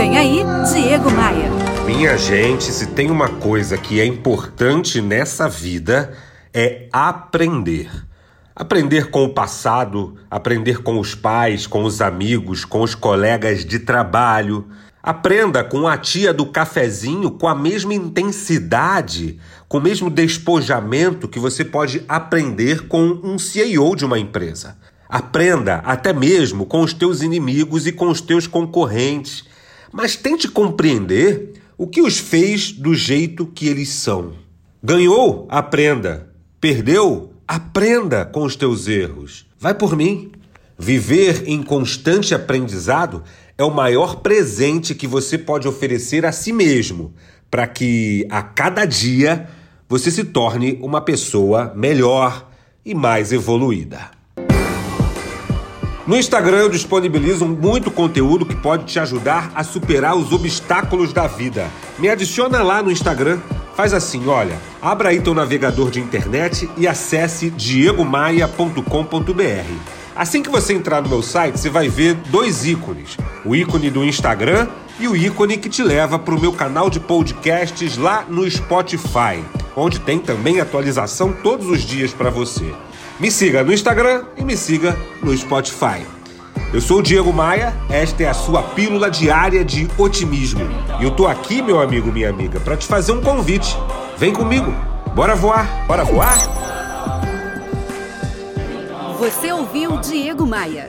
Vem aí, Diego Maia. Minha gente, se tem uma coisa que é importante nessa vida é aprender. Aprender com o passado, aprender com os pais, com os amigos, com os colegas de trabalho. Aprenda com a tia do cafezinho com a mesma intensidade, com o mesmo despojamento que você pode aprender com um CEO de uma empresa. Aprenda até mesmo com os teus inimigos e com os teus concorrentes, mas tente compreender o que os fez do jeito que eles são. Ganhou? Aprenda. Perdeu? Aprenda com os teus erros. Vai por mim. Viver em constante aprendizado é o maior presente que você pode oferecer a si mesmo, para que a cada dia você se torne uma pessoa melhor e mais evoluída. No Instagram eu disponibilizo muito conteúdo que pode te ajudar a superar os obstáculos da vida. Me adiciona lá no Instagram. Faz assim, olha, abra aí teu navegador de internet e acesse diegomaia.com.br. Assim que você entrar no meu site, você vai ver dois ícones: o ícone do Instagram e o ícone que te leva para o meu canal de podcasts lá no Spotify, onde tem também atualização todos os dias para você. Me siga no Instagram e me siga no Spotify. Eu sou o Diego Maia, esta é a sua pílula diária de otimismo. E eu tô aqui, meu amigo, minha amiga, para te fazer um convite. Vem comigo. Bora voar? Bora voar? Você ouviu Diego Maia.